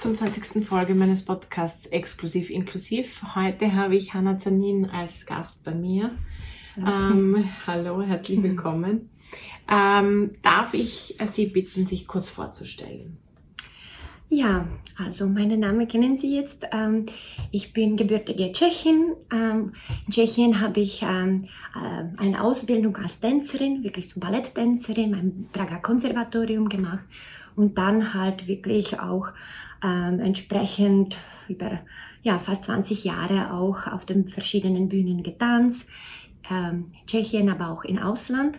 28. Folge meines Podcasts Exklusiv Inklusiv. Heute habe ich Hanna Zanin als Gast bei mir. Ähm, hallo, herzlich willkommen. Ähm, darf ich Sie bitten, sich kurz vorzustellen? Ja, also meinen Namen kennen Sie jetzt. Ähm, ich bin gebürtige Tschechin. Ähm, in Tschechien habe ich ähm, äh, eine Ausbildung als Tänzerin, wirklich so Balletttänzerin, mein Prager Konservatorium gemacht und dann halt wirklich auch ähm, entsprechend über ja, fast 20 Jahre auch auf den verschiedenen Bühnen getanzt, ähm, Tschechien, aber auch im Ausland.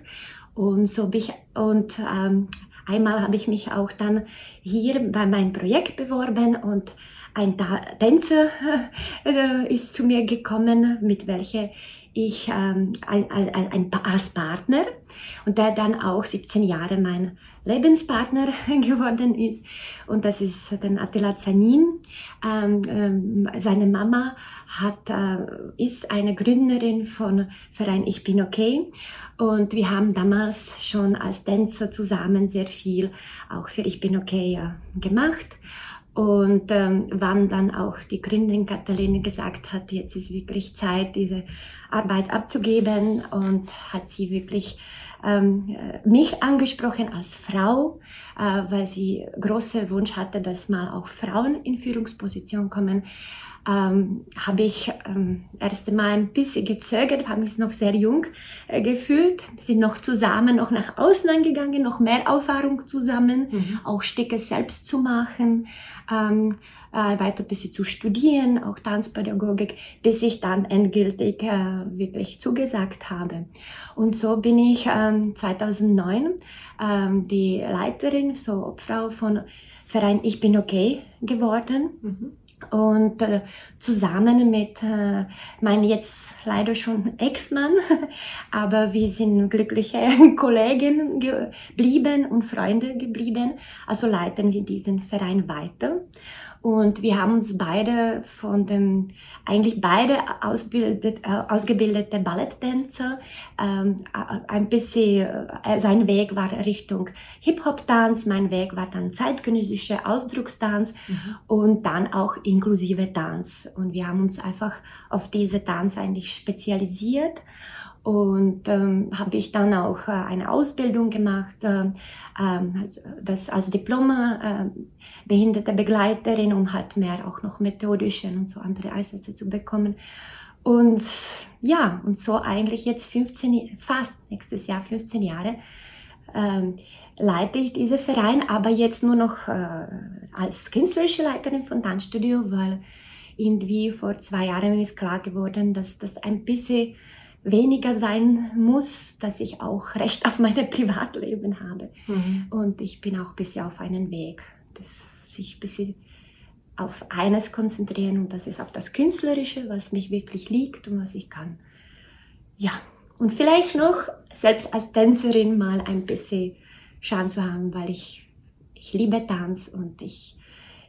Und so bin ich, und ähm, einmal habe ich mich auch dann hier bei meinem Projekt beworben und ein Tänzer äh, ist zu mir gekommen, mit welcher ich ähm, ein, als Partner und der dann auch 17 Jahre mein Lebenspartner geworden ist. Und das ist dann Attila Zanin. Ähm, ähm, seine Mama hat, äh, ist eine Gründerin von Verein Ich bin okay. Und wir haben damals schon als Tänzer zusammen sehr viel auch für Ich bin okay äh, gemacht. Und ähm, wann dann auch die Gründerin Kathaline gesagt hat, jetzt ist wirklich Zeit, diese Arbeit abzugeben und hat sie wirklich ähm, mich angesprochen als Frau, äh, weil sie große Wunsch hatte, dass mal auch Frauen in Führungsposition kommen. Ähm, habe ich ähm, erst mal ein bisschen gezögert, habe mich noch sehr jung äh, gefühlt, sind noch zusammen noch nach Ausland gegangen, noch mehr Erfahrung zusammen, mhm. auch Stücke selbst zu machen. Ähm, äh, weiter ein bisschen zu studieren, auch Tanzpädagogik, bis ich dann endgültig äh, wirklich zugesagt habe. Und so bin ich ähm, 2009 ähm, die Leiterin, so Obfrau von Verein Ich bin okay geworden. Mhm. Und äh, zusammen mit äh, meinem jetzt leider schon Ex-Mann, aber wir sind glückliche Kollegen geblieben und Freunde geblieben. Also leiten wir diesen Verein weiter. Und wir haben uns beide von dem, eigentlich beide ausbildet, äh, ausgebildete Balletttänzer, ähm, ein bisschen, äh, sein Weg war Richtung Hip-Hop-Tanz, mein Weg war dann zeitgenössische Ausdruckstanz mhm. und dann auch inklusive Tanz. Und wir haben uns einfach auf diese Tanz eigentlich spezialisiert. Und ähm, habe ich dann auch äh, eine Ausbildung gemacht, äh, äh, das als Diplom äh, behinderte Begleiterin, um halt mehr auch noch methodische und so andere Einsätze zu bekommen. Und ja, und so eigentlich jetzt 15, fast nächstes Jahr 15 Jahre ähm, leite ich diese Verein, aber jetzt nur noch äh, als künstlerische Leiterin von Tanzstudio, weil irgendwie vor zwei Jahren ist klar geworden, dass das ein bisschen weniger sein muss, dass ich auch Recht auf mein Privatleben habe. Mhm. Und ich bin auch ein bisschen auf einem Weg, dass sich ein bisschen auf eines konzentrieren und das ist auf das Künstlerische, was mich wirklich liegt und was ich kann. Ja, und vielleicht noch selbst als Tänzerin mal ein bisschen Chance zu haben, weil ich, ich liebe Tanz und ich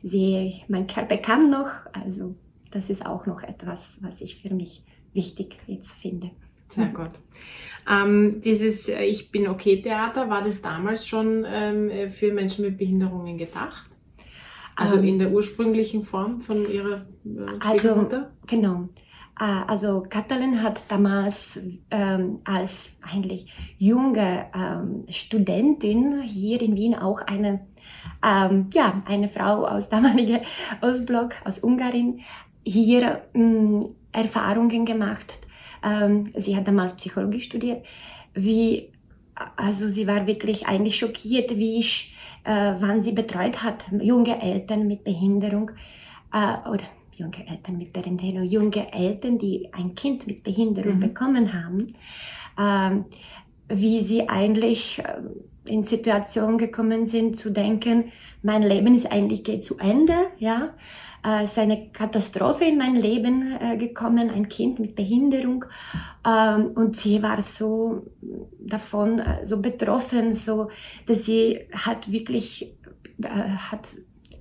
sehe, mein Körper kann noch, also das ist auch noch etwas, was ich für mich wichtig jetzt finde. Sehr gut. Ähm, dieses äh, Ich bin okay Theater, war das damals schon ähm, für Menschen mit Behinderungen gedacht? Also ähm, in der ursprünglichen Form von ihrer äh, Also, genau. äh, also Katalin hat damals ähm, als eigentlich junge ähm, Studentin hier in Wien auch eine, ähm, ja, eine Frau aus damaliger Ostblock, aus Ungarn, hier mh, Erfahrungen gemacht. Ähm, sie hat damals Psychologie studiert. Wie, also sie war wirklich eigentlich schockiert, wie ich, äh, wann sie betreut hat, junge Eltern mit Behinderung äh, oder junge Eltern mit Behinderung, junge Eltern, die ein Kind mit Behinderung mhm. bekommen haben, äh, wie sie eigentlich äh, in Situationen gekommen sind zu denken, mein Leben ist eigentlich geht zu Ende, ja, äh, ist eine Katastrophe in mein Leben äh, gekommen, ein Kind mit Behinderung. Ähm, und sie war so davon, äh, so betroffen, so, dass sie hat wirklich, äh, hat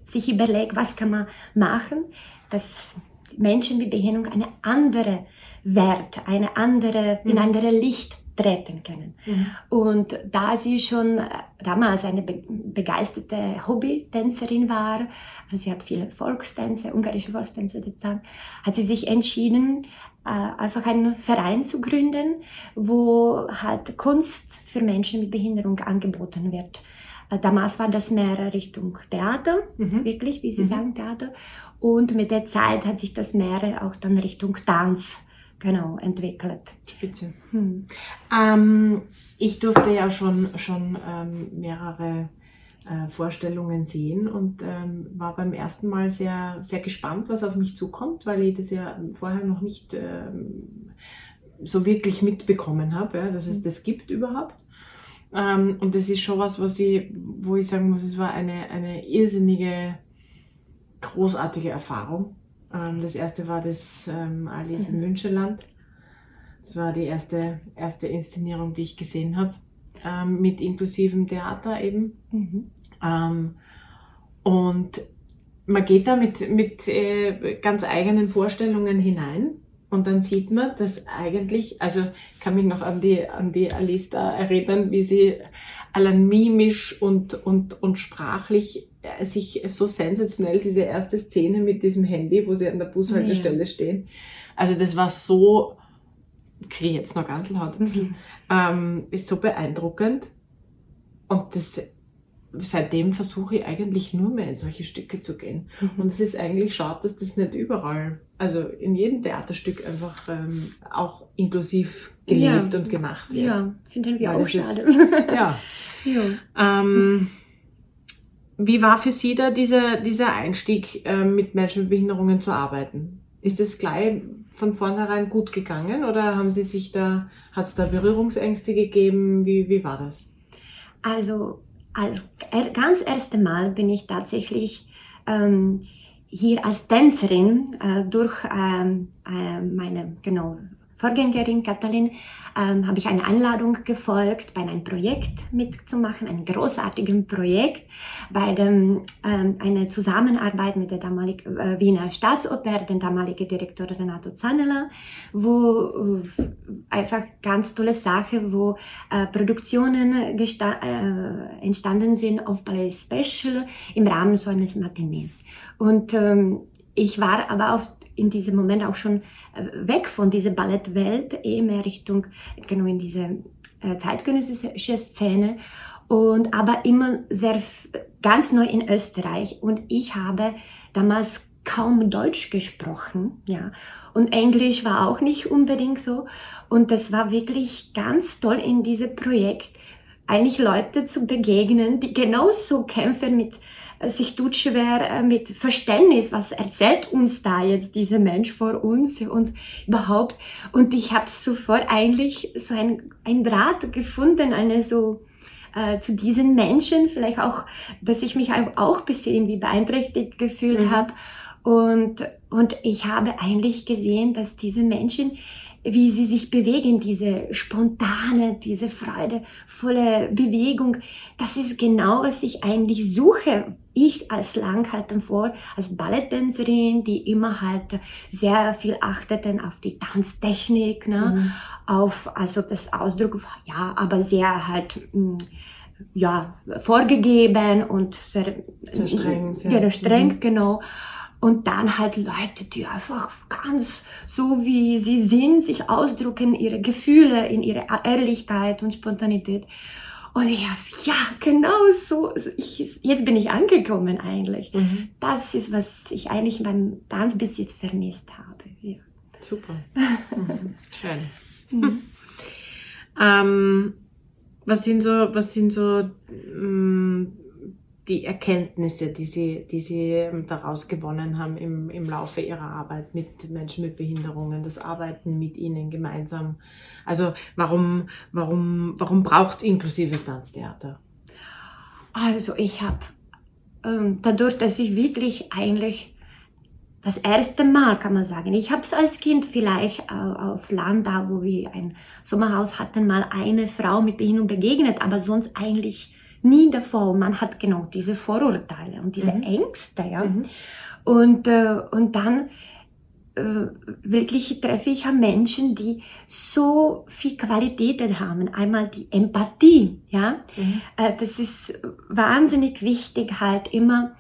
sich überlegt, was kann man machen, dass Menschen mit Behinderung eine andere Wert, eine andere, mhm. in andere Licht treten können. Mhm. Und da sie schon äh, damals eine begeisterte Hobbytänzerin war, also sie hat viele Volkstänze, ungarische Volkstänze hat sie sich entschieden, äh, einfach einen Verein zu gründen, wo halt Kunst für Menschen mit Behinderung angeboten wird. Damals war das mehr Richtung Theater, mhm. wirklich, wie Sie mhm. sagen, Theater. Und mit der Zeit hat sich das mehr auch dann Richtung Tanz genau entwickelt. Spitze. Hm. Ähm, ich durfte ja schon, schon ähm, mehrere äh, Vorstellungen sehen und ähm, war beim ersten Mal sehr, sehr gespannt, was auf mich zukommt, weil ich das ja vorher noch nicht ähm, so wirklich mitbekommen habe, ja, dass es hm. das gibt überhaupt. Ähm, und das ist schon was, was ich, wo ich sagen muss, es war eine, eine irrsinnige, großartige Erfahrung das erste war das ähm, Alice im Müncheland. Das war die erste, erste Inszenierung, die ich gesehen habe, ähm, mit inklusivem Theater eben. Mhm. Ähm, und man geht da mit, mit äh, ganz eigenen Vorstellungen hinein und dann sieht man, dass eigentlich, also ich kann mich noch an die, an die Alice da erinnern, wie sie allein mimisch und, und, und sprachlich sich so sensationell diese erste Szene mit diesem Handy, wo sie an der Bushaltestelle ja. stehen. Also das war so, kriege jetzt noch ganz laut, ähm, ist so beeindruckend. Und das, seitdem versuche ich eigentlich nur mehr in solche Stücke zu gehen. Mhm. Und es ist eigentlich schade, dass das nicht überall, also in jedem Theaterstück einfach ähm, auch inklusiv gelebt ja. und gemacht wird. Ja, finden wir Weil auch schade. Ist, ja. ja. Ähm, wie war für Sie da dieser, dieser Einstieg, äh, mit Menschen mit Behinderungen zu arbeiten? Ist es gleich von vornherein gut gegangen oder haben Sie sich da, hat es da Berührungsängste gegeben? Wie, wie war das? Also, als ganz erste Mal bin ich tatsächlich ähm, hier als Tänzerin äh, durch ähm, äh, meine genau Vorgängerin Katalin ähm, habe ich eine Einladung gefolgt, bei einem Projekt mitzumachen, einem großartigen Projekt, bei dem ähm, eine Zusammenarbeit mit der damaligen äh, Wiener Staatsoper, den damaligen Direktor Renato Zanella, wo äh, einfach ganz tolle Sache, wo äh, Produktionen äh, entstanden sind auf Ballet Special im Rahmen so eines Matinees. Und ähm, ich war aber auf in diesem Moment auch schon äh, weg von dieser Ballettwelt, eher mehr Richtung, genau in diese äh, zeitgenössische Szene und aber immer sehr ganz neu in Österreich und ich habe damals kaum Deutsch gesprochen, ja. Und Englisch war auch nicht unbedingt so. Und das war wirklich ganz toll in diesem Projekt, eigentlich Leute zu begegnen, die genauso kämpfen mit sich tut schwer äh, mit Verständnis, was erzählt uns da jetzt dieser Mensch vor uns und überhaupt. Und ich habe sofort eigentlich so ein, ein Draht gefunden, eine so äh, zu diesen Menschen, vielleicht auch, dass ich mich auch bisschen wie beeinträchtigt gefühlt mhm. habe. Und, und ich habe eigentlich gesehen, dass diese Menschen wie sie sich bewegen, diese spontane, diese freudevolle Bewegung, das ist genau, was ich eigentlich suche. Ich als Langhalten vor, als Balletttänzerin, die immer halt sehr viel achteten auf die Tanztechnik, ne, mhm. auf, also das Ausdruck, ja, aber sehr halt, mm, ja, vorgegeben und sehr, sehr streng, sehr, streng, mhm. genau. Und dann halt Leute, die einfach ganz so wie sie sind, sich ausdrücken, ihre Gefühle in ihre Ehrlichkeit und Spontanität. Und ich habe ja, genau so. Ich, jetzt bin ich angekommen eigentlich. Mhm. Das ist, was ich eigentlich beim Tanz bis jetzt vermisst habe. Ja. Super. Mhm. Schön. Mhm. ähm, was sind so, was sind so ähm, die Erkenntnisse, die Sie, die Sie ähm, daraus gewonnen haben im, im Laufe Ihrer Arbeit mit Menschen mit Behinderungen, das Arbeiten mit ihnen gemeinsam? Also warum, warum, warum braucht es inklusives Tanztheater? Also ich habe ähm, dadurch, dass ich wirklich eigentlich das erste Mal, kann man sagen. Ich habe es als Kind vielleicht auf Land, da wo wir ein Sommerhaus hatten, mal eine Frau mit Behinderung begegnet, aber sonst eigentlich nie davor. Man hat genau diese Vorurteile und diese mhm. Ängste, ja. Mhm. Und, äh, und dann äh, wirklich treffe ich Menschen, die so viel Qualitäten haben. Einmal die Empathie, ja. Mhm. Äh, das ist wahnsinnig wichtig, halt immer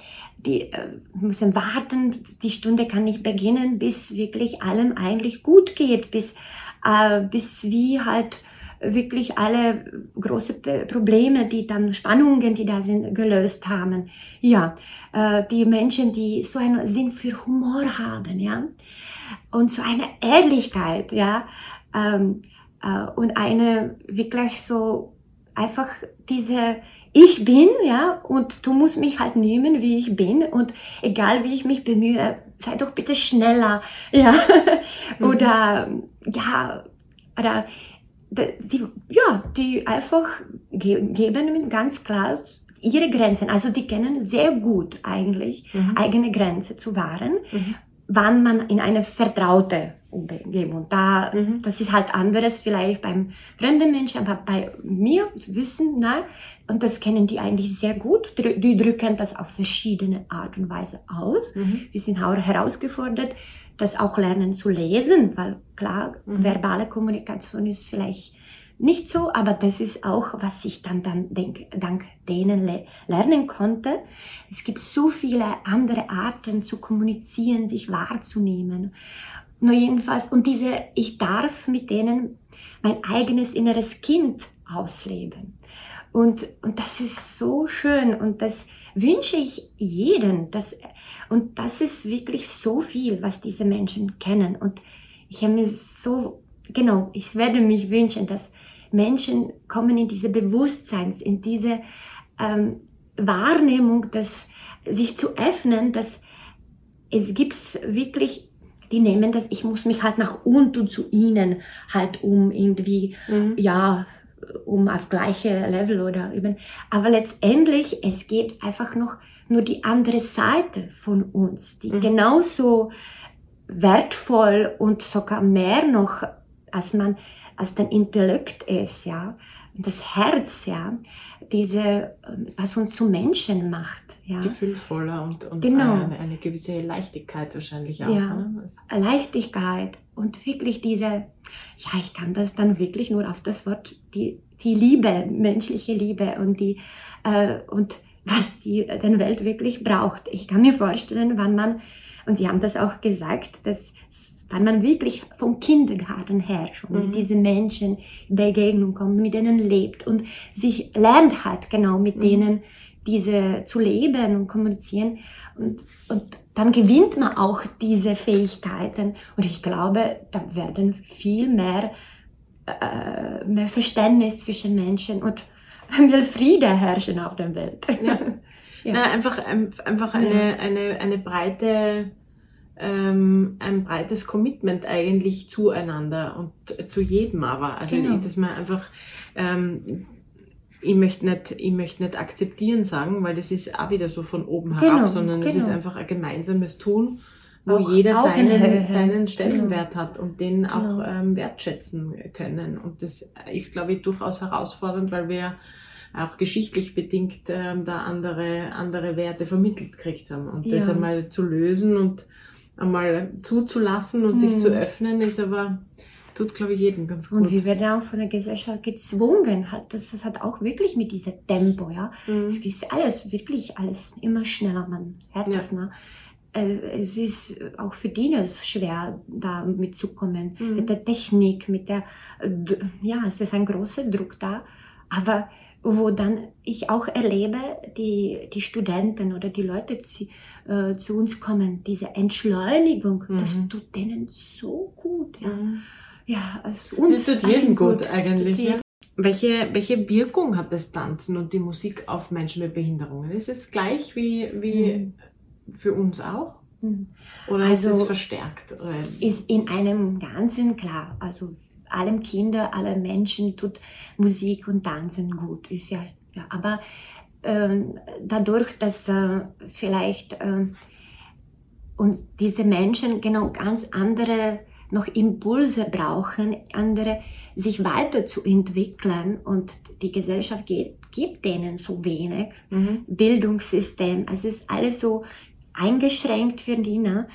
die äh, müssen warten, die Stunde kann nicht beginnen, bis wirklich allem eigentlich gut geht, bis, äh, bis wie halt wirklich alle große Probleme, die dann Spannungen, die da sind, gelöst haben. Ja, äh, die Menschen, die so einen Sinn für Humor haben, ja, und so eine Ehrlichkeit, ja, ähm, äh, und eine wirklich so einfach diese ich bin, ja, und du musst mich halt nehmen, wie ich bin und egal wie ich mich bemühe, sei doch bitte schneller, ja, mhm. oder, ja, oder, die, ja, die einfach geben ganz klar ihre Grenzen, also die kennen sehr gut eigentlich mhm. eigene Grenze zu wahren, mhm. wann man in eine vertraute Umgebung. Da, mhm. das ist halt anderes vielleicht beim fremden Menschen, aber bei mir wissen, na, und das kennen die eigentlich sehr gut. Die drücken das auf verschiedene Art und Weise aus. Mhm. Wir sind auch herausgefordert, das auch lernen zu lesen, weil klar, mhm. verbale Kommunikation ist vielleicht nicht so, aber das ist auch, was ich dann, dann denk, dank denen le lernen konnte. Es gibt so viele andere Arten zu kommunizieren, sich wahrzunehmen. Nur jedenfalls, und diese, ich darf mit denen mein eigenes inneres Kind ausleben. Und, und das ist so schön und das wünsche ich jedem. Das, und das ist wirklich so viel, was diese Menschen kennen. Und ich habe mir so, genau, ich werde mich wünschen, dass Menschen kommen in diese Bewusstseins, in diese ähm, Wahrnehmung, dass sich zu öffnen, dass es gibt wirklich die nehmen das, ich muss mich halt nach unten zu ihnen halt um irgendwie, mhm. ja, um auf gleiche Level oder eben. Aber letztendlich, es gibt einfach noch nur die andere Seite von uns, die mhm. genauso wertvoll und sogar mehr noch, als man, als dein Intellekt ist, ja, das Herz, ja, diese, was uns zu Menschen macht. Ja. Gefühlvoller und, und genau. eine, eine, gewisse Leichtigkeit wahrscheinlich auch. Ja. Ne? Leichtigkeit und wirklich diese, ja, ich kann das dann wirklich nur auf das Wort, die, die Liebe, menschliche Liebe und die, äh, und was die den Welt wirklich braucht. Ich kann mir vorstellen, wann man, und Sie haben das auch gesagt, dass weil man wirklich vom Kindergarten her schon mhm. mit diesen Menschen in Begegnung kommt, mit denen lebt und sich lernt halt genau mit mhm. denen diese zu leben und kommunizieren und, und dann gewinnt man auch diese Fähigkeiten und ich glaube, da werden viel mehr, äh, mehr Verständnis zwischen Menschen und mehr Friede herrschen auf der Welt. Ja. ja. Na, einfach einfach eine, ja. eine, eine breite ähm, ein breites Commitment eigentlich zueinander und zu jedem aber. Also genau. dass man einfach ähm, ich möchte nicht, ich möchte nicht akzeptieren sagen, weil das ist auch wieder so von oben herab, genau, sondern es genau. ist einfach ein gemeinsames Tun, wo auch, jeder auch seinen, seinen Stellenwert genau. hat und den auch genau. ähm, wertschätzen können. Und das ist, glaube ich, durchaus herausfordernd, weil wir auch geschichtlich bedingt ähm, da andere, andere Werte vermittelt gekriegt haben. Und ja. das einmal zu lösen und einmal zuzulassen und mhm. sich zu mhm. öffnen, ist aber, tut, glaube ich, jedem ganz gut. Und wir werden auch von der Gesellschaft gezwungen, das, das hat auch wirklich mit diesem Tempo, ja. Mhm. Es ist alles, wirklich alles immer schneller, man hört ja. das, ne? äh, es ist auch für Dieners schwer, da mitzukommen. Mhm. Mit der Technik, mit der, ja, es ist ein großer Druck da. Aber wo dann ich auch erlebe, die, die Studenten oder die Leute zu, äh, zu uns kommen, diese Entschleunigung, das Mhm. tut denen so gut. Ja, Mhm. Ja es Es tut jedem gut, Es eigentlich. Ja. Welche, welche Wirkung hat das Tanzen und die Musik auf Menschen mit Behinderungen? Ist es gleich wie, wie Mhm. für uns auch? Mhm. Oder Also- ist es verstärkt? Oder? ist in einem Ganzen klar. Also allen Kinder, allen Menschen tut Musik und Tanzen gut. Ist ja, ja. Aber ähm, dadurch, dass äh, vielleicht ähm, und diese Menschen genau ganz andere noch Impulse brauchen, andere sich weiterzuentwickeln und die Gesellschaft gibt, gibt denen so wenig. Mhm. Bildungssystem. Es ist alles so eingeschränkt für die, ne?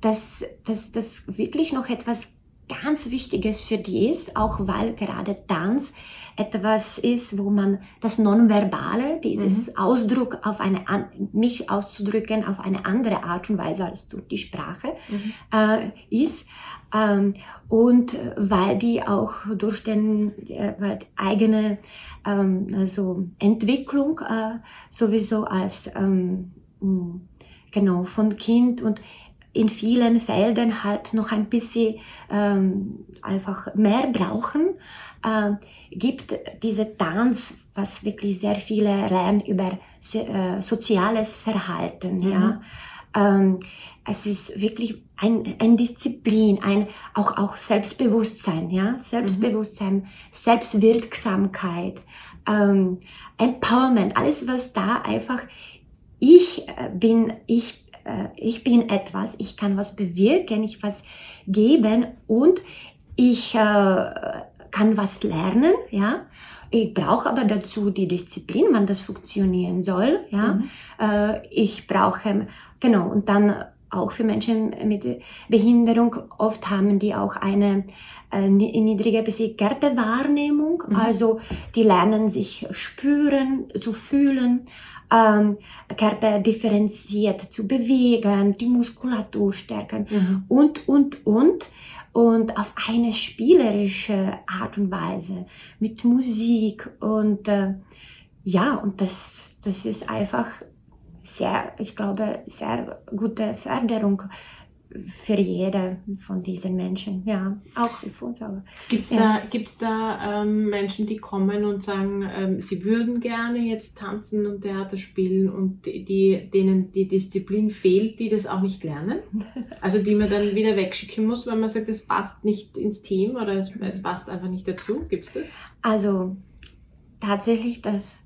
dass, dass das wirklich noch etwas ganz Wichtiges für die ist, auch weil gerade Tanz etwas ist, wo man das Nonverbale, dieses Ausdruck auf eine, mich auszudrücken auf eine andere Art und Weise als durch die Sprache Mhm. äh, ist. Ähm, und weil die auch durch den äh, eigene ähm, also Entwicklung äh, sowieso als ähm, genau von Kind und in vielen Feldern halt noch ein bisschen ähm, einfach mehr brauchen, äh, gibt diese Tanz, was wirklich sehr viele lernen über so, äh, soziales Verhalten, Mhm. ja. Ähm, es ist wirklich ein, ein Disziplin, ein auch auch Selbstbewusstsein, ja, Selbstbewusstsein, Selbstwirksamkeit, ähm, Empowerment, alles was da einfach ich äh, bin ich äh, ich bin etwas, ich kann was bewirken, ich was geben und ich äh, kann was lernen, ja. Ich brauche aber dazu die Disziplin, wann das funktionieren soll, ja. Mhm. Äh, ich brauche, genau, und dann auch für Menschen mit Behinderung, oft haben die auch eine äh, ni- niedrige bis Körperwahrnehmung, Mhm. also die lernen sich spüren, zu fühlen, ähm, Körper differenziert zu bewegen, die Muskulatur stärken Mhm. und, und, und. Und auf eine spielerische Art und Weise mit Musik und äh, ja, und das, das ist einfach sehr, ich glaube, sehr gute Förderung für jede von diesen Menschen. Ja, auch für uns. Aber. Gibt's Ja. da, gibt's da ähm, Menschen, die kommen und sagen, ähm, sie würden gerne jetzt tanzen und Theater spielen und die, die, denen die Disziplin fehlt, die das auch nicht lernen? Also die man dann wieder wegschicken muss, weil man sagt, es passt nicht ins Team oder es, es passt einfach nicht dazu? Gibt's das? Also tatsächlich, das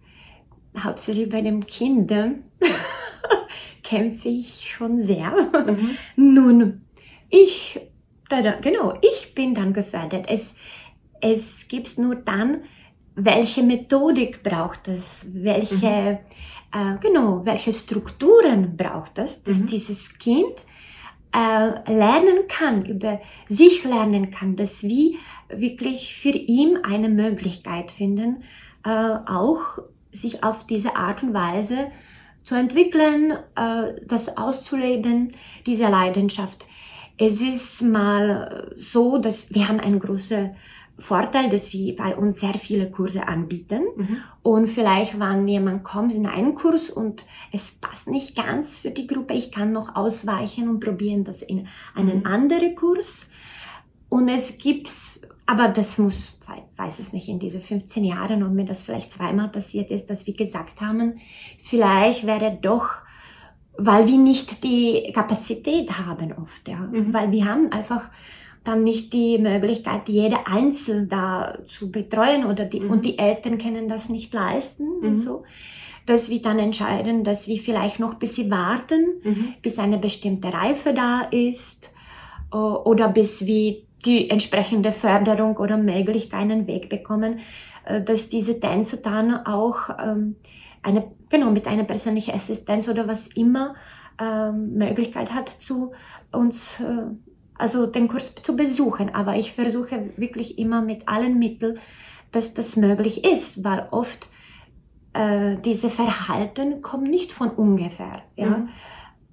hauptsächlich bei den Kindern kämpfe ich schon sehr. Mhm. Nun, ich, genau, ich bin dann gefördert. Es, es gibt nur dann, welche Methodik braucht es, welche, äh, genau, welche Strukturen braucht es, dass Mhm. dieses Kind äh, lernen kann, über sich lernen kann, dass wir wirklich für ihn eine Möglichkeit finden, äh, auch sich auf diese Art und Weise zu entwickeln, äh, das auszuleben, diese Leidenschaft. Es ist mal so, dass wir haben einen großen Vorteil, dass wir bei uns sehr viele Kurse anbieten. Mhm. Und vielleicht, wenn jemand kommt in einen Kurs und es passt nicht ganz für die Gruppe, ich kann noch ausweichen und probieren das in einen Mhm. anderen Kurs. Und es gibt's, aber das muss, weiß es nicht, in diese 15 Jahren und mir das vielleicht zweimal passiert ist, dass wir gesagt haben, vielleicht wäre doch, weil wir nicht die Kapazität haben oft, ja, Mhm. weil wir haben einfach dann nicht die Möglichkeit, jede einzeln da zu betreuen oder die, Mhm. und die Eltern können das nicht leisten Mhm. und so, dass wir dann entscheiden, dass wir vielleicht noch ein bisschen warten, Mhm. bis eine bestimmte Reife da ist äh, oder bis wir die entsprechende Förderung oder Möglichkeit einen Weg bekommen, äh, dass diese Tänzer dann auch ähm, eine, genau, mit einer persönlichen Assistenz oder was immer ähm, Möglichkeit hat, zu uns, äh, also den Kurs zu besuchen. Aber ich versuche wirklich immer mit allen Mitteln, dass das möglich ist, weil oft äh, diese Verhalten kommen nicht von ungefähr. Ja? Mhm.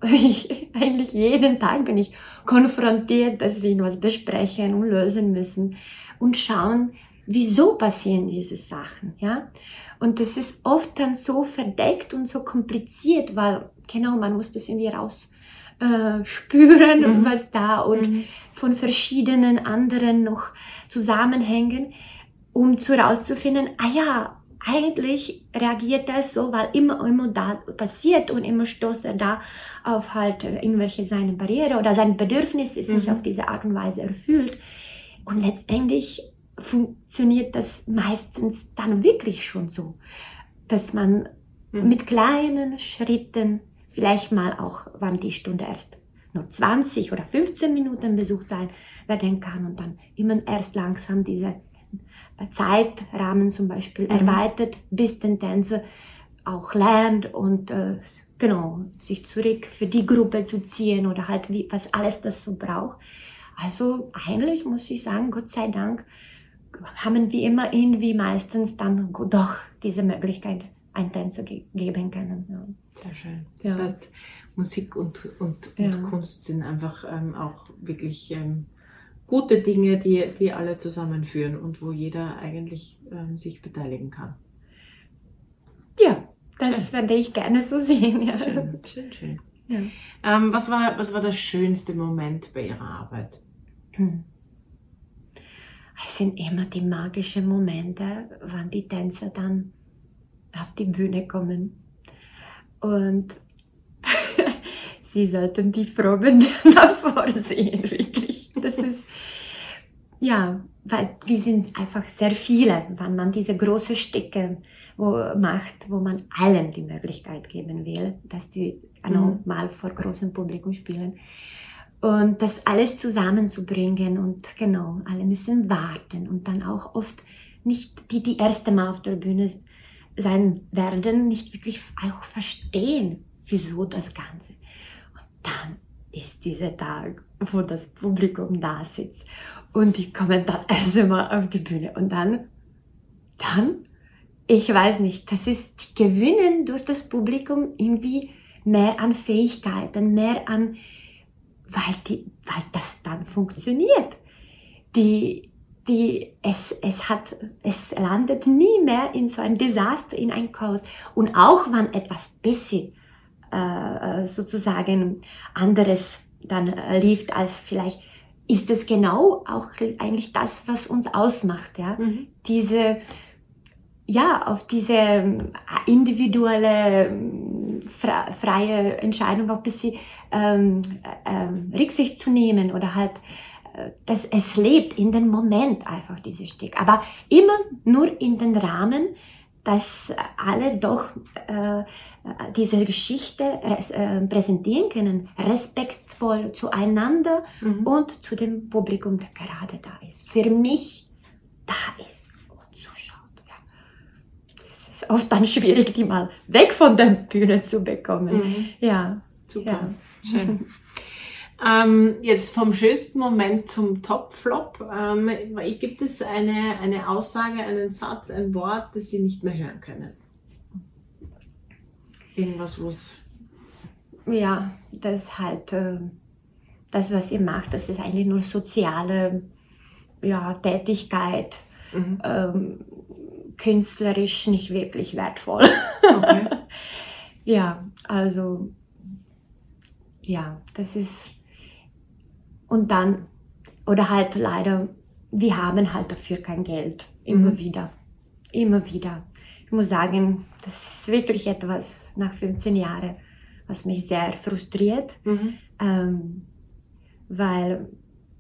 Ich, eigentlich jeden Tag bin ich konfrontiert, dass wir was besprechen und lösen müssen und schauen, wieso passieren diese Sachen, ja? Und das ist oft dann so verdeckt und so kompliziert, weil genau, man muss das irgendwie raus äh, spüren, mhm. was da und mhm. von verschiedenen anderen noch zusammenhängen, um zu rauszufinden, ah ja, eigentlich reagiert er so, weil immer, immer da passiert und immer stoßt er da auf halt irgendwelche seine Barriere oder sein Bedürfnis ist mhm. nicht auf diese Art und Weise erfüllt. Und letztendlich funktioniert das meistens dann wirklich schon so, dass man mhm. mit kleinen Schritten vielleicht mal auch, wann die Stunde erst nur 20 oder 15 Minuten besucht sein werden kann und dann immer erst langsam diese Zeitrahmen zum Beispiel mhm. erweitert, bis den Tänzer auch lernt und äh, genau sich zurück für die Gruppe zu ziehen oder halt wie was alles das so braucht. Also eigentlich muss ich sagen, Gott sei Dank haben wir immer irgendwie meistens dann doch diese Möglichkeit, einen Tänzer ge geben können. Ja. Sehr schön. Das ja. heißt, Musik und, und, und ja. Kunst sind einfach ähm, auch wirklich ähm, gute Dinge, die, die alle zusammenführen und wo jeder eigentlich ähm, sich beteiligen kann. Ja, das schön. werde ich gerne so sehen. Ja. Schön, schön, schön. Ja. Ähm, was, war, was war der schönste Moment bei Ihrer Arbeit? Hm. Es sind immer die magischen Momente, wann die Tänzer dann auf die Bühne kommen. Und sie sollten die Proben davor sehen. Das ist, ja, weil wir sind einfach sehr viele, wenn man diese großen Stücke wo, macht, wo man allen die Möglichkeit geben will, dass die mhm. mal vor großem Publikum spielen. Und das alles zusammenzubringen und genau, alle müssen warten und dann auch oft nicht die, die erste Mal auf der Bühne sein werden, nicht wirklich auch verstehen, wieso das Ganze. Und dann ist dieser Tag, wo das Publikum da sitzt und die kommen dann erst einmal auf die Bühne und dann, dann, ich weiß nicht, das ist, gewinnen durch das Publikum irgendwie mehr an Fähigkeiten, mehr an, weil die, weil das dann funktioniert. Die, die, es, es hat, es landet nie mehr in so ein Desaster, in ein Chaos. Und auch wenn etwas bisschen, äh, sozusagen anderes dann äh, lief als vielleicht, ist es genau auch eigentlich das, was uns ausmacht, ja. Mhm. Diese, ja, auf diese äh, individuelle, freie Entscheidung auch ein bisschen ähm, äh, Rücksicht zu nehmen oder halt dass es lebt in dem Moment einfach dieses Stück. Aber immer nur in den Rahmen, dass alle doch äh, diese Geschichte äh, präsentieren können, respektvoll zueinander mhm. und zu dem Publikum, der gerade da ist. Für mich da ist und zuschaut. Ja. Es ist oft dann schwierig, die mal weg von der Bühne zu bekommen. Mhm. Ja, super. Ja. Schön. Ähm, jetzt vom schönsten Moment zum Top-Flop. Ähm, gibt es eine, eine Aussage, einen Satz, ein Wort, das Sie nicht mehr hören können? Irgendwas, was. Ja, das ist halt äh, das, was ihr macht, das ist eigentlich nur soziale ja, Tätigkeit. Mhm. Ähm, künstlerisch nicht wirklich wertvoll. Okay. ja, also ja, das ist und dann, oder halt leider, wir haben halt dafür kein Geld. Immer mhm. wieder. Immer wieder. Ich muss sagen, das ist wirklich etwas nach 15 Jahren, was mich sehr frustriert. Mhm. Ähm, weil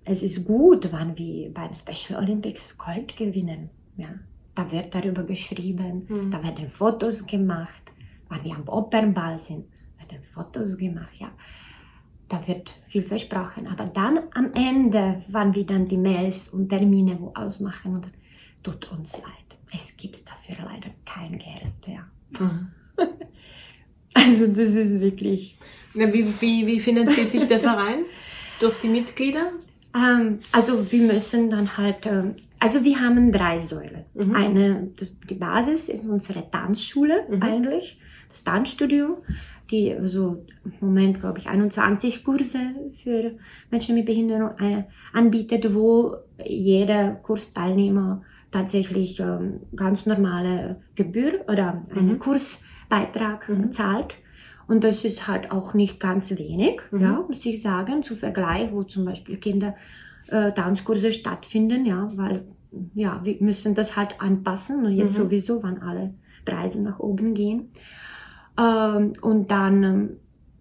es ist gut, wenn wir beim Special Olympics Gold gewinnen. Ja. Da wird darüber geschrieben, mhm. da werden Fotos gemacht. Wenn wir am Opernball sind, werden Fotos gemacht. Ja da wird viel versprochen. Aber dann am Ende, wann wir dann die Mails und Termine ausmachen, und tut uns leid. Es gibt dafür leider kein Geld. Ja. Mhm. Also das ist wirklich. Ja, wie, wie, wie finanziert sich der Verein? Durch die Mitglieder? Ähm, also wir müssen dann halt ähm, Also wir haben drei Säulen. Mhm. Eine, das, die Basis ist unsere Tanzschule Mhm. eigentlich, das Tanzstudio, die so im Moment, glaube ich, 21 Kurse für Menschen mit Behinderung äh, anbietet, wo jeder Kursteilnehmer tatsächlich ähm, ganz normale Gebühr oder einen Mhm. Kursbeitrag Mhm. zahlt. Und das ist halt auch nicht ganz wenig, Mhm. ja, muss ich sagen, zu Vergleich, wo zum Beispiel Kinder äh, Tanzkurse stattfinden, ja, weil ja, wir müssen das halt anpassen und jetzt Mhm. sowieso, wann alle Preise nach oben gehen. Ähm, und dann, ähm,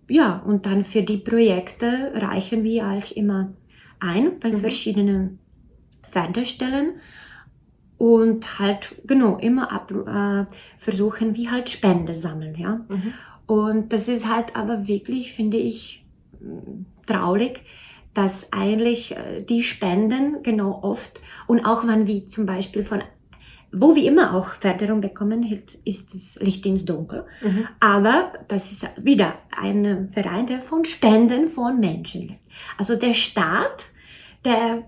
ja, und dann für die Projekte reichen wir eigentlich immer ein bei Mhm. verschiedenen Förderstellen und halt, genau, immer ab, äh, versuchen wir halt Spende sammeln, ja. Mhm. Und das ist halt aber wirklich, finde ich, traurig, dass eigentlich äh, die Spenden genau oft und auch wenn wir zum Beispiel von, wo wir immer auch Förderung bekommen, ist das Licht ins Dunkel. Mhm. Aber das ist wieder ein Verein, der von Spenden von Menschen lebt. Also der Staat, der,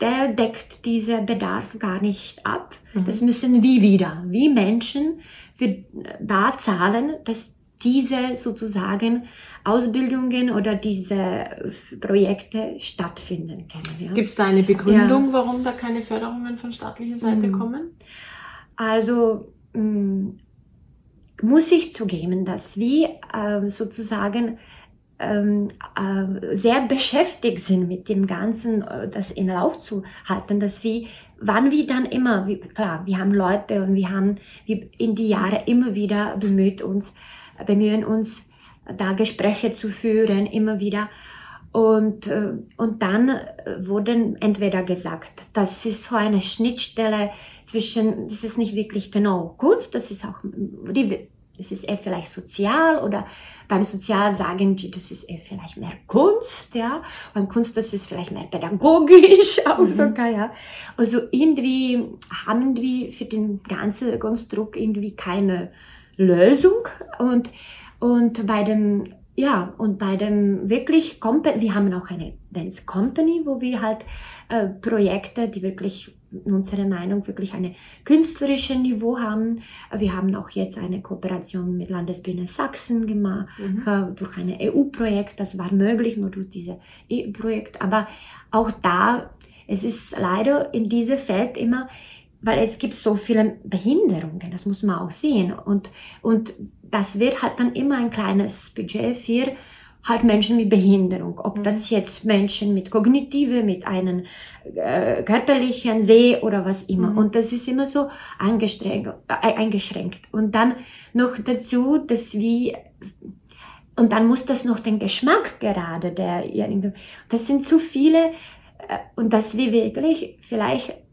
der deckt diesen Bedarf gar nicht ab. Mhm. Das müssen wir wieder, wie Menschen, für da zahlen, dass diese sozusagen Ausbildungen oder diese äh, Projekte stattfinden können. Ja? Gibt es da eine Begründung, warum da keine Förderungen von staatlicher Seite Mhm. kommen? Also mh, muss ich zugeben, dass wir ähm, sozusagen ähm, äh, sehr beschäftigt sind mit dem Ganzen, äh, das in Lauf zu halten, dass wir, wann wir dann immer, wie, klar, wir haben Leute und wir haben wir in die Jahre immer wieder bemüht uns, bemühen uns, da Gespräche zu führen, immer wieder. Und, äh, und dann äh, wurden entweder gesagt, das ist so eine Schnittstelle zwischen, das ist nicht wirklich genau Kunst, das ist auch, die, das ist eher vielleicht sozial oder beim Sozial sagen die, das ist eher vielleicht mehr Kunst, ja. Beim Kunst, das ist vielleicht mehr pädagogisch auch Mhm. sogar, ja. Also irgendwie haben wir für den ganzen Konstrukt irgendwie keine Lösung und, und bei dem, ja, und bei dem wirklich Company, wir haben auch eine Dance Company, wo wir halt äh, Projekte, die wirklich in unserer Meinung wirklich eine künstlerische Niveau haben. Wir haben auch jetzt eine Kooperation mit Landesbühne Sachsen gemacht Mhm. äh, durch ein EU-Projekt. Das war möglich nur durch dieses EU-Projekt. Aber auch da, es ist leider in diesem Feld immer, weil es gibt so viele Behinderungen, das muss man auch sehen. Und, und das wird halt dann immer ein kleines Budget für halt Menschen mit Behinderung. Ob Mhm. das jetzt Menschen mit kognitive, mit einem äh, körperlichen Seh oder was immer. Mhm. Und das ist immer so eingeschränkt, äh, eingeschränkt. Und dann noch dazu, dass wir und dann muss das noch den Geschmack gerade der das sind zu viele äh, und dass wir wirklich vielleicht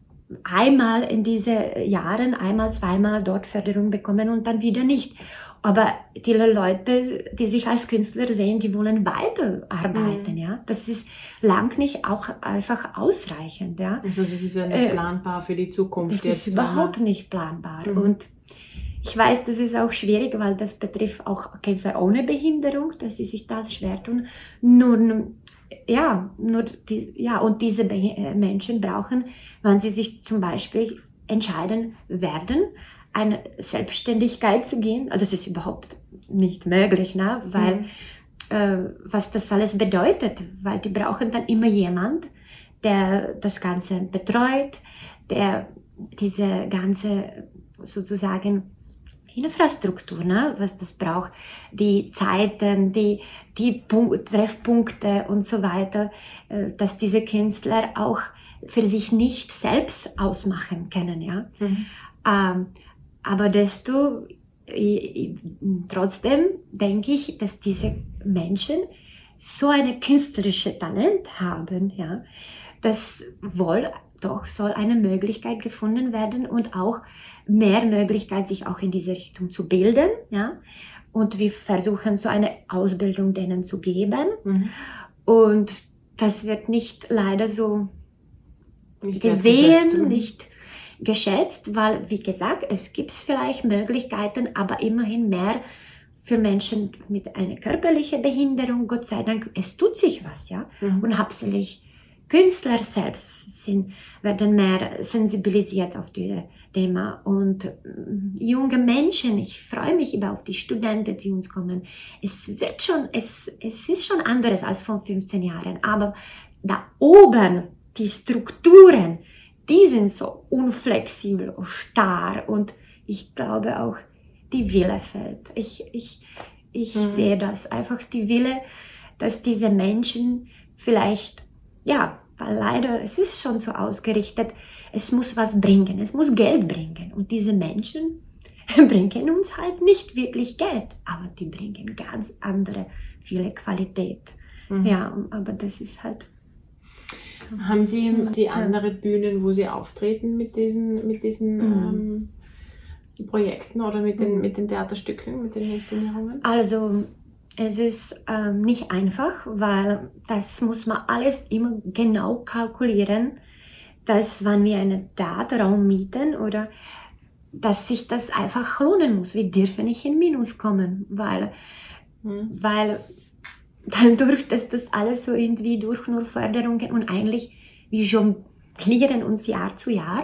einmal in diese Jahren einmal zweimal dort Förderung bekommen und dann wieder nicht aber die Leute die sich als Künstler sehen die wollen weiterarbeiten Mhm. ja das ist lang nicht auch einfach ausreichend ja Also es ist ja nicht Äh, planbar für die Zukunft. das jetzt, ist überhaupt nicht planbar. Mhm. Und ich weiß, das ist auch schwierig, weil das betrifft auch Künstler ohne Behinderung, dass sie sich das schwer tun. Nur, ja, nur die, ja, und diese äh, Menschen brauchen, wenn sie sich zum Beispiel entscheiden werden, eine Selbstständigkeit zu gehen. Also das ist überhaupt nicht möglich, ne? weil Mhm. äh, was das alles bedeutet, weil die brauchen dann immer jemand, der das Ganze betreut, der diese ganze sozusagen Infrastruktur, ne, was das braucht, die Zeiten, die, die Punkt, Treffpunkte und so weiter, äh, dass diese Künstler auch für sich nicht selbst ausmachen können, ja. Mhm. Ähm, aber desto trotzdem denke ich, dass diese Menschen so eine künstlerische Talent haben, ja, dass wohl doch soll eine Möglichkeit gefunden werden und auch mehr Möglichkeit, sich auch in diese Richtung zu bilden, ja. Und wir versuchen so eine Ausbildung denen zu geben. Mhm. Und das wird nicht leider so Nicht gesehen, nicht geschätzt, weil, wie gesagt, es gibt vielleicht Möglichkeiten, aber immerhin mehr für Menschen mit einer körperlichen Behinderung, Gott sei Dank, es tut sich was, ja. Mhm. Und hauptsächlich Künstler selbst sind, werden mehr sensibilisiert auf dieses Thema und mm, junge Menschen, ich freue mich über auf die Studenten, die uns kommen. Es wird schon, es, es ist schon anderes als vor 15 Jahren, aber da oben die Strukturen, die sind so unflexibel und starr und ich glaube auch die Wille fällt. Ich, ich, ich mhm. sehe das einfach, die Wille, dass diese Menschen vielleicht, ja, weil leider, es ist schon so ausgerichtet, es muss was bringen, es muss Geld bringen. Und diese Menschen bringen uns halt nicht wirklich Geld, aber die bringen ganz andere, viele Qualität. Mhm. Ja, aber das ist halt. Haben Sie die andere Bühnen, wo Sie auftreten mit diesen, mit diesen mhm. ähm, Projekten oder mit den, mhm. mit den Theaterstücken, mit den Inszenierungen? Also es ist ähm, nicht einfach, weil das muss man alles immer genau kalkulieren, dass wenn wir einen Theaterraum mieten oder dass sich das einfach lohnen muss. Wir dürfen nicht in Minus kommen, weil, mhm. weil dadurch, dass das alles so irgendwie durch nur Förderungen und eigentlich wir jonglieren uns Jahr zu Jahr,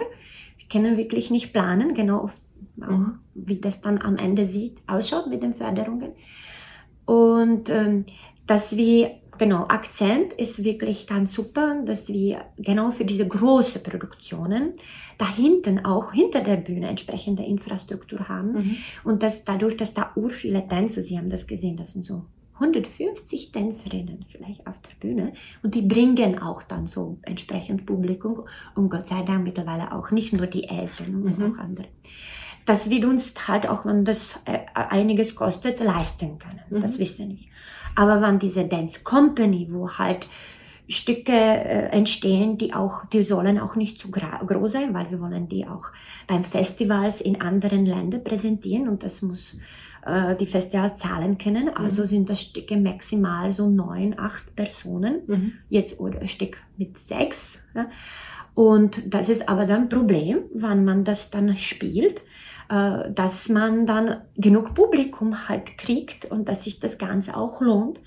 wir können wirklich nicht planen, genau mhm. wie das dann am Ende sieht, ausschaut mit den Förderungen. Und ähm, dass wir, genau, Akzent ist wirklich ganz super, dass wir genau für diese großen Produktionen da hinten auch hinter der Bühne entsprechende Infrastruktur haben. Mhm. Und dass dadurch, dass da ur viele Tänzer, Sie haben das gesehen, das sind so 150 Tänzerinnen vielleicht auf der Bühne und die bringen auch dann so entsprechend Publikum und Gott sei Dank mittlerweile auch nicht nur die Eltern, sondern mhm. auch andere dass wir uns halt auch, wenn das äh, einiges kostet, leisten können. Mhm. Das wissen wir. Aber wenn diese Dance Company, wo halt Stücke äh, entstehen, die auch, die sollen auch nicht zu groß sein, weil wir wollen die auch beim Festivals in anderen Ländern präsentieren und das muss äh, die Festivals zahlen können. Also mhm. sind das Stücke maximal so neun, acht Personen. Mhm. Jetzt oder ein Stück mit sechs. Ja. Und das ist aber dann ein Problem, wenn man das dann spielt, äh, dass man dann genug Publikum halt kriegt und dass sich das Ganze auch lohnt.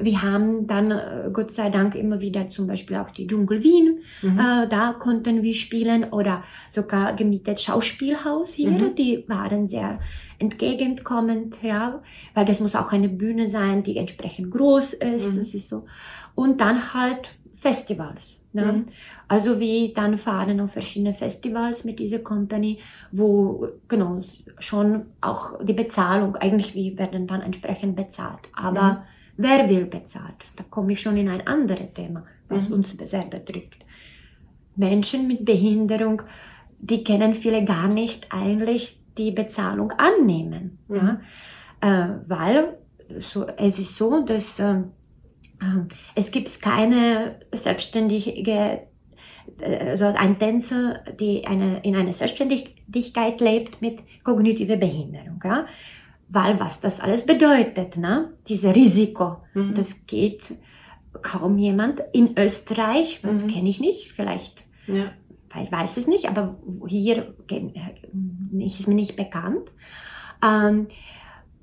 Wir haben dann äh, Gott sei Dank immer wieder zum Beispiel auch die Dschungel Wien, mhm. äh, da konnten wir spielen oder sogar gemietet Schauspielhaus hier, mhm. die waren sehr entgegenkommend, ja, weil das muss auch eine Bühne sein, die entsprechend groß ist, mhm. das ist so. Und dann halt Festivals. Ne? Mhm. Also wir dann fahren auf verschiedene Festivals mit dieser Company, wo genau schon auch die Bezahlung, eigentlich wir werden dann entsprechend bezahlt. Aber mhm. wer will bezahlt? Da komme ich schon in ein anderes Thema, was mhm. uns sehr betrifft. Menschen mit Behinderung, die können viele gar nicht eigentlich die Bezahlung annehmen. Ja? Mhm. Äh, weil so, es ist so, dass äh, es gibt keine selbstständige, also ein Tänzer, die eine, in einer Selbstständigkeit lebt mit kognitiver Behinderung. Ja? Weil was das alles bedeutet, ne? dieses Risiko, mhm. das geht kaum jemand. In Österreich, mhm. kenne ich nicht, vielleicht, ja. ich weiß es nicht, aber hier ist mir nicht bekannt. Ähm,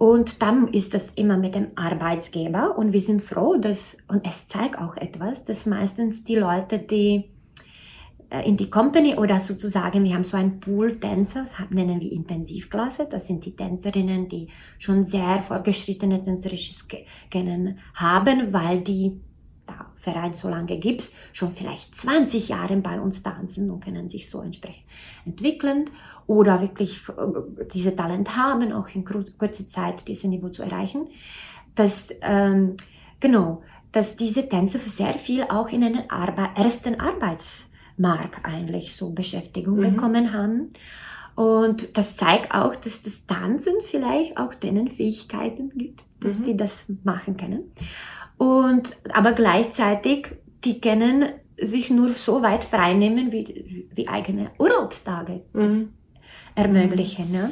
und dann ist das immer mit dem Arbeitsgeber und wir sind froh, dass, und es zeigt auch etwas, dass meistens die Leute, die äh, in die Company oder sozusagen, wir haben so ein Pool Tänzer, nennen wir Intensivklasse, das sind die Tänzerinnen, die schon sehr fortgeschrittene tänzerisches Kennen haben, weil die da Verein so lange gibt's, schon vielleicht 20 Jahre bei uns tanzen und können sich so entsprechend entwickeln oder wirklich äh, diese Talent haben, auch in kurzer Zeit dieses Niveau zu erreichen, dass, ähm, genau, dass diese Tänzer sehr viel auch in einen Arbe ersten Arbeitsmarkt eigentlich so Beschäftigung mhm. bekommen haben. Und das zeigt auch, dass das Tanzen vielleicht auch denen Fähigkeiten gibt, dass mhm. die das machen können. Und, aber gleichzeitig, die können sich nur so weit freinehmen wie, wie eigene Urlaubstage. Mhm ermöglichen. Ja?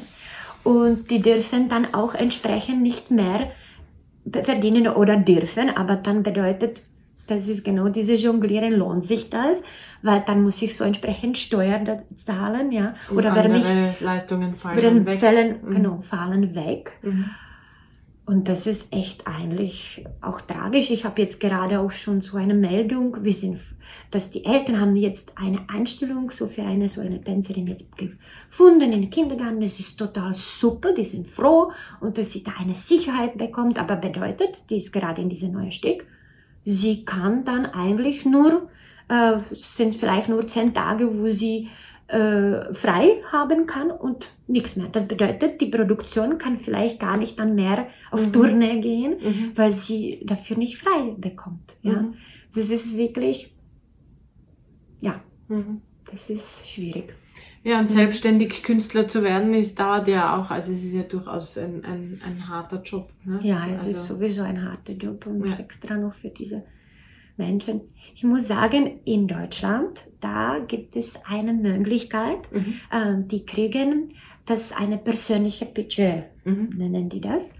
Und die dürfen dann auch entsprechend nicht mehr verdienen oder dürfen, aber dann bedeutet, das ist genau diese Jonglieren, lohnt sich das, weil dann muss ich so entsprechend Steuern zahlen, ja. Und oder werden mich, Leistungen fallen weg. Fällen, mhm. Genau, fallen weg. Mhm. Und das ist echt eigentlich auch tragisch. Ich habe jetzt gerade auch schon so eine Meldung, wir sind, dass die Eltern haben jetzt eine Einstellung so für eine so eine Tänzerin jetzt gefunden in den Kindergarten. Das ist total super, die sind froh und dass sie da eine Sicherheit bekommt. Aber bedeutet, die ist gerade in diesem neuen Stück, sie kann dann eigentlich nur, äh, sind vielleicht nur zehn Tage, wo sie äh, frei haben kann und nichts mehr. Das bedeutet, die Produktion kann vielleicht gar nicht dann mehr auf mhm. Tournee gehen, mhm. weil sie dafür nicht frei bekommt. Ja, mhm. das ist wirklich, ja, mhm. das ist schwierig. Ja, und mhm. selbstständig Künstler zu werden, ist dauert ja auch, also es ist ja durchaus ein, ein, ein harter Job. Ne? Ja, es also, ist sowieso ein harter Job und ja. extra noch für diese Menschen. Ich muss sagen, in Deutschland, da gibt es eine Möglichkeit, mhm. äh, die kriegen das eine persönliche Budget, mhm. nennen die das.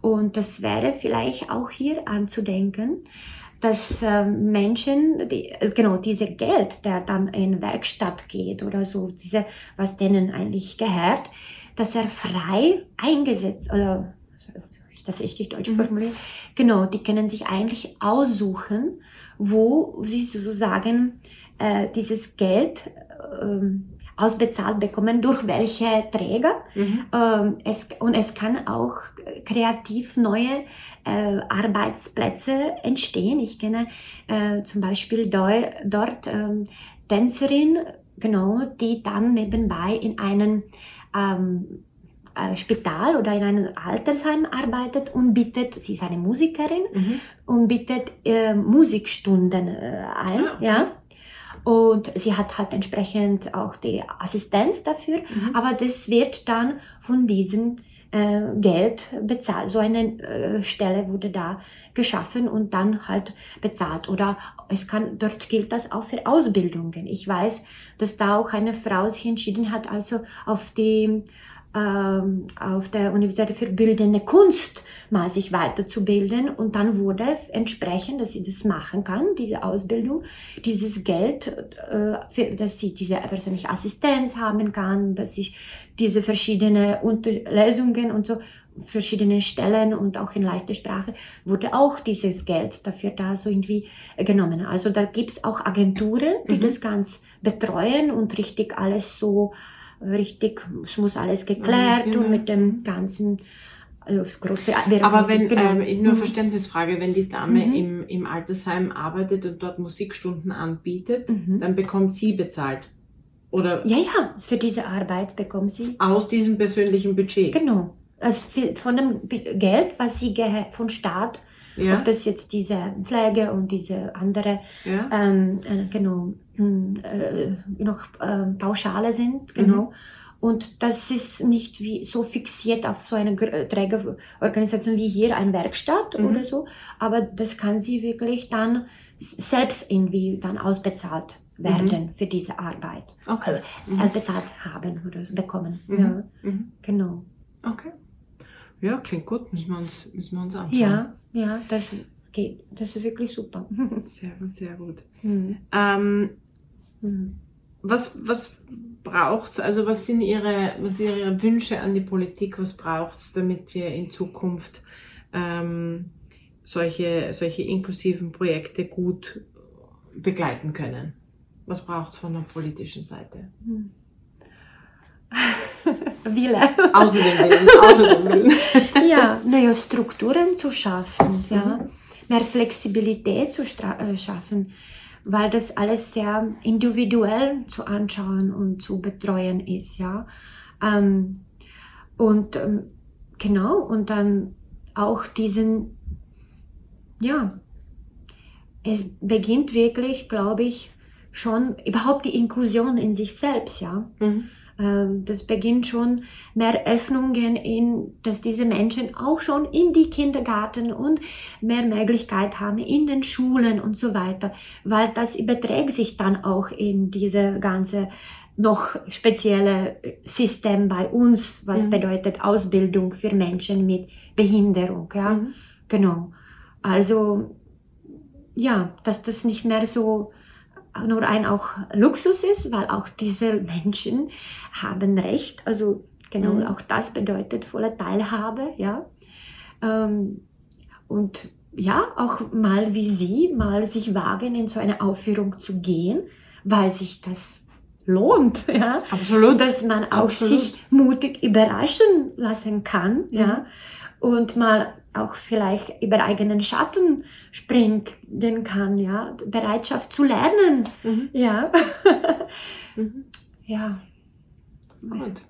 Und das wäre vielleicht auch hier anzudenken, dass äh, Menschen, die, äh, genau, diese Geld, der dann in Werkstatt geht oder so, diese, was denen eigentlich gehört, dass er frei eingesetzt, oder, das richtig deutsch mhm. formuliert, genau, die können sich eigentlich aussuchen, wo sie sozusagen äh, dieses Geld äh, ausbezahlt bekommen, durch welche Träger. Mhm. Ähm, es, und es kann auch kreativ neue äh, Arbeitsplätze entstehen. Ich kenne äh, zum Beispiel do, dort ähm, Tänzerin, genau, die dann nebenbei in einen ähm, äh, Spital oder in einem Altersheim arbeitet und bietet, sie ist eine Musikerin mhm. und bietet äh, Musikstunden äh, ein, ah, ja. Und sie hat halt entsprechend auch die Assistenz dafür, mhm. aber das wird dann von diesem äh, Geld bezahlt. So eine äh, Stelle wurde da geschaffen und dann halt bezahlt. Oder es kann, dort gilt das auch für Ausbildungen. Ich weiß, dass da auch eine Frau sich entschieden hat, also auf die ähm, auf der Universität für Bildende Kunst mal sich weiterzubilden und dann wurde entsprechend, dass sie das machen kann, diese Ausbildung, dieses Geld, äh, für, dass sie diese persönliche Assistenz haben kann, dass ich diese verschiedenen Unterlesungen und so verschiedene Stellen und auch in leichter Sprache wurde auch dieses Geld dafür da so irgendwie genommen. Also da gibt's auch Agenturen, die mhm. das ganz betreuen und richtig alles so richtig, es muss alles geklärt und mit dem ganzen das große Aber wenn, genau. ähm, nur mhm. Verständnisfrage, wenn die Dame mhm. im, im Altersheim arbeitet und dort Musikstunden anbietet, mhm. dann bekommt sie bezahlt. Oder? Ja, ja, für diese Arbeit bekommt sie. Aus diesem persönlichen Budget. Genau. Also von dem Geld, was sie von Staat, ja. ob das jetzt diese Pflege und diese andere, ja. ähm, äh, genau, hm, äh, noch äh, Pauschale sind, genau. Mhm. Und das ist nicht wie so fixiert auf so eine Trägerorganisation wie hier ein Werkstatt mhm. oder so, aber das kann sie wirklich dann selbst irgendwie dann ausbezahlt werden mhm. für diese Arbeit. Okay. Mhm. Ausbezahlt haben oder bekommen. Mhm. Ja. Mhm. Genau. Okay. Ja, klingt gut. Müssen wir uns, müssen wir uns anschauen. Ja, ja, das geht. Das ist wirklich super. Sehr gut, sehr gut. Mhm. Ähm, Mhm. Was, was braucht's? Also was sind Ihre, was Ihre Wünsche an die Politik? Was braucht's, damit wir in Zukunft ähm, solche, solche inklusiven Projekte gut begleiten können? Was braucht's von der politischen Seite? Hm. Wille. Außer dem Willen. Außer dem Willen. ja, neue Strukturen zu schaffen, ja. Mhm. mehr Flexibilität zu äh, schaffen weil das alles sehr individuell zu anschauen und zu betreuen ist, ja. Ähm, und ähm, genau, und dann auch diesen, ja, es beginnt wirklich, glaube ich, schon überhaupt die Inklusion in sich selbst, ja. Mhm. Ähm, das beginnt schon mehr Öffnungen in, dass diese Menschen auch schon in die Kindergarten und mehr Möglichkeit haben in den Schulen und so weiter, weil das überträgt sich dann auch in diese ganze noch spezielle System bei uns, was mhm. bedeutet Ausbildung für Menschen mit Behinderung, ja. Mhm. Genau. Also, ja, dass das nicht mehr so nur ein auch Luxus ist, weil auch diese Menschen haben Recht. Also genau, mhm. auch das bedeutet volle Teilhabe, ja. Ähm, und ja, auch mal wie Sie, mal sich wagen, in so eine Aufführung zu gehen, weil sich das lohnt, ja. Absolut. Dass man auch Absolut. sich mutig überraschen lassen kann, ja. Und mal auch vielleicht über eigenen Schatten springen kann, ja. Bereitschaft zu lernen, Mhm. ja. Mhm. ja. Gut.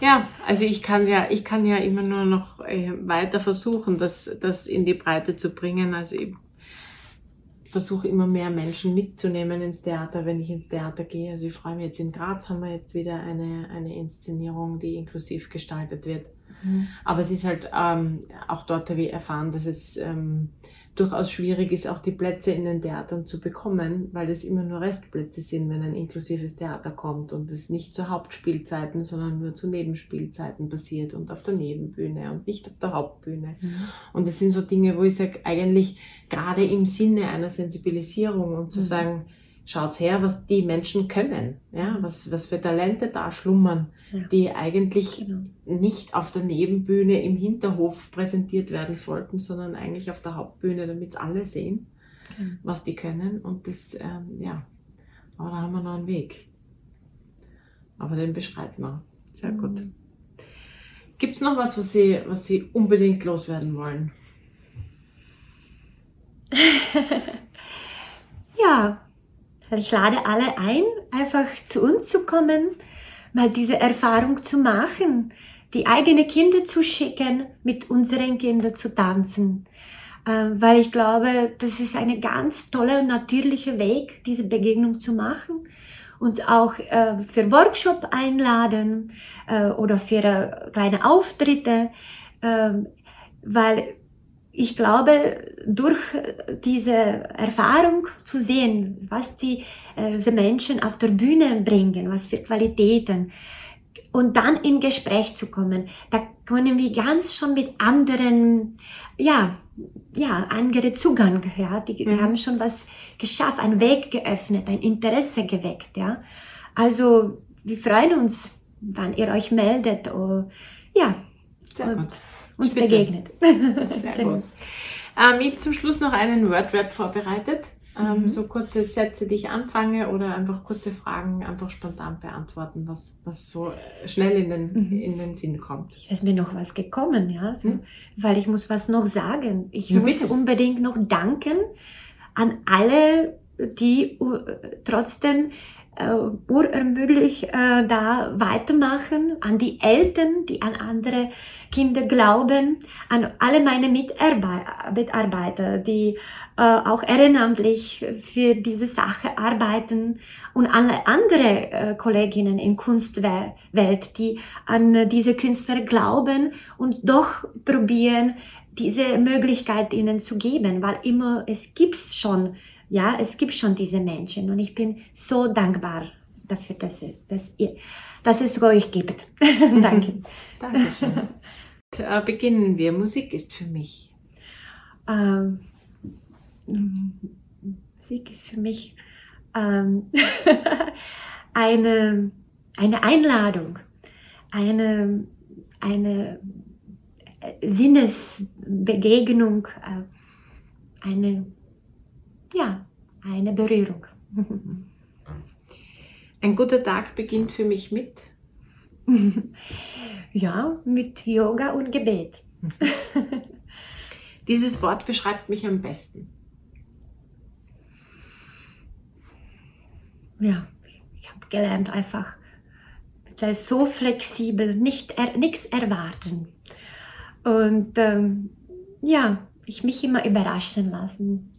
Ja, also ich kann ja, ich kann ja immer nur noch äh, weiter versuchen, das, das in die Breite zu bringen. Also ich versuche immer mehr Menschen mitzunehmen ins Theater, wenn ich ins Theater gehe. Also ich freue mich jetzt in Graz haben wir jetzt wieder eine, eine Inszenierung, die inklusiv gestaltet wird. Aber es ist halt ähm, auch dort habe ich erfahren, dass es ähm, durchaus schwierig ist, auch die Plätze in den Theatern zu bekommen, weil das immer nur Restplätze sind, wenn ein inklusives Theater kommt und es nicht zu Hauptspielzeiten, sondern nur zu Nebenspielzeiten passiert und auf der Nebenbühne und nicht auf der Hauptbühne. Und das sind so Dinge, wo ich sage, eigentlich gerade im Sinne einer Sensibilisierung und zu Mhm. sagen, schaut her, was die Menschen können, ja, was, was für Talente da schlummern, Ja. die eigentlich Genau. nicht auf der Nebenbühne im Hinterhof präsentiert werden sollten, sondern eigentlich auf der Hauptbühne, damit alle sehen, Mhm. was die können. Und das, ähm, ja, aber da haben wir noch einen Weg. Aber den beschreiten wir. Sehr gut. Mhm. Gibt es noch was, was Sie, was Sie unbedingt loswerden wollen? Ja, ich lade alle ein, einfach zu uns zu kommen, mal diese Erfahrung zu machen, die eigene Kinder zu schicken, mit unseren Kindern zu tanzen. Ähm, Weil ich glaube, das ist ein ganz toller und natürlicher Weg, diese Begegnung zu machen. Uns auch äh, für Workshop einladen äh, oder für äh, kleine Auftritte, ähm, weil ich glaube, durch diese Erfahrung zu sehen, was die, äh, diese Menschen auf der Bühne bringen, was für Qualitäten, und dann in Gespräch zu kommen, da können wir ganz schon mit anderen, ja, ja, andere Zugang, ja, die, die Mhm. haben schon was geschafft, einen Weg geöffnet, ein Interesse geweckt, ja. Also, wir freuen uns, wann ihr euch meldet, oh, ja, Sehr Und- gut. Uns Spitze. begegnet. Sehr gut. Ähm, ich habe zum Schluss noch einen Word-Rap vorbereitet. Ähm, Mhm. So kurze Sätze, die ich anfange oder einfach kurze Fragen einfach spontan beantworten, was, was so äh, schnell in den, Mhm. in den Sinn kommt. ist mir noch was gekommen, ja, so, Hm? weil ich muss was noch sagen. Ich Ja, muss bitte. unbedingt noch danken an alle, die äh, trotzdem äh, unermüdlich äh, da weitermachen, an die Eltern, die an andere Kinder glauben, an alle meine Mitarbei- Mitarbeiter, die äh, auch ehrenamtlich für diese Sache arbeiten und alle andere äh, Kolleginnen in Kunstwelt, die an diese Künstler glauben und doch probieren, diese Möglichkeit ihnen zu geben, weil immer es gibt's schon, ja, es gibt schon diese Menschen und ich bin so dankbar dafür, dass, es- dass, ihr, dass es euch gibt. Danke. Dankeschön. äh, beginnen wir. Musik ist für mich. Ähm, Musik ist für mich ähm, eine, eine Einladung, eine, eine Sinnesbegegnung, äh, eine, ja, eine Berührung. Ein guter Tag beginnt für mich mit. ja, mit Yoga und Gebet. Dieses Wort beschreibt mich am besten. Ja, ich habe gelernt einfach, sei so flexibel, nicht er, nichts erwarten. Und ähm, ja, ich mich immer überraschen lassen.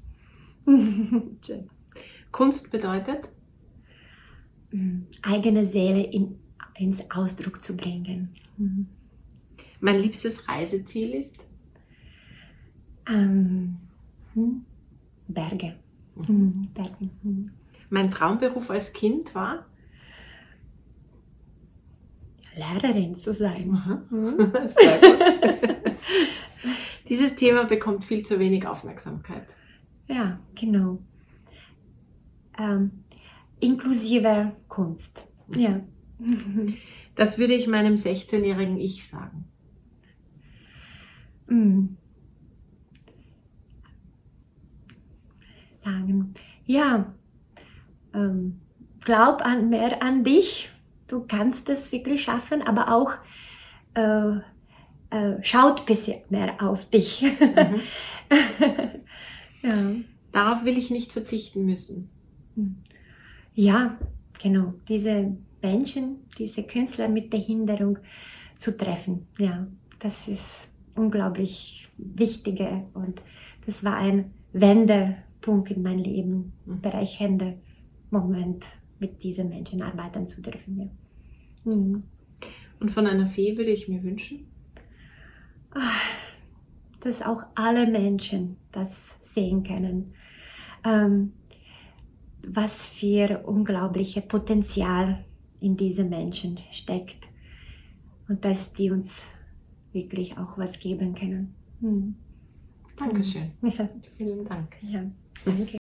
Schön. Kunst bedeutet Eigene Seele in, ins Ausdruck zu bringen. Mhm. mein liebstes Reiseziel ist. Ähm, hm, Berge. Mhm, Berge. Mhm. Mein Traumberuf als Kind war. Lehrerin zu sein. Mhm. Sehr gut. Dieses Thema bekommt viel zu wenig Aufmerksamkeit. Ja, genau. Ähm, inklusive Kunst. Ja. Das würde ich meinem 16-jährigen Ich sagen. mm, sagen, ja, ähm, glaub an, mehr an dich, du kannst es wirklich schaffen, aber auch äh, äh, schaut bisschen mehr auf dich. Mhm. ja. Darauf will ich nicht verzichten müssen. ja, genau, diese Menschen, diese Künstler mit Behinderung zu treffen, ja, das ist unglaublich wichtige und das war ein Wendepunkt in meinem Leben, Mhm. bereichernder Moment, mit diesen Menschen arbeiten zu dürfen. Ja. Mhm. Und von einer Fee würde ich mir wünschen? Ah, dass auch alle Menschen das sehen können. Ähm, was für unglaubliche Potenzial in diesen Menschen steckt und dass die uns wirklich auch was geben können. Hm. Dankeschön. Ja, Vielen Dank. ja, danke.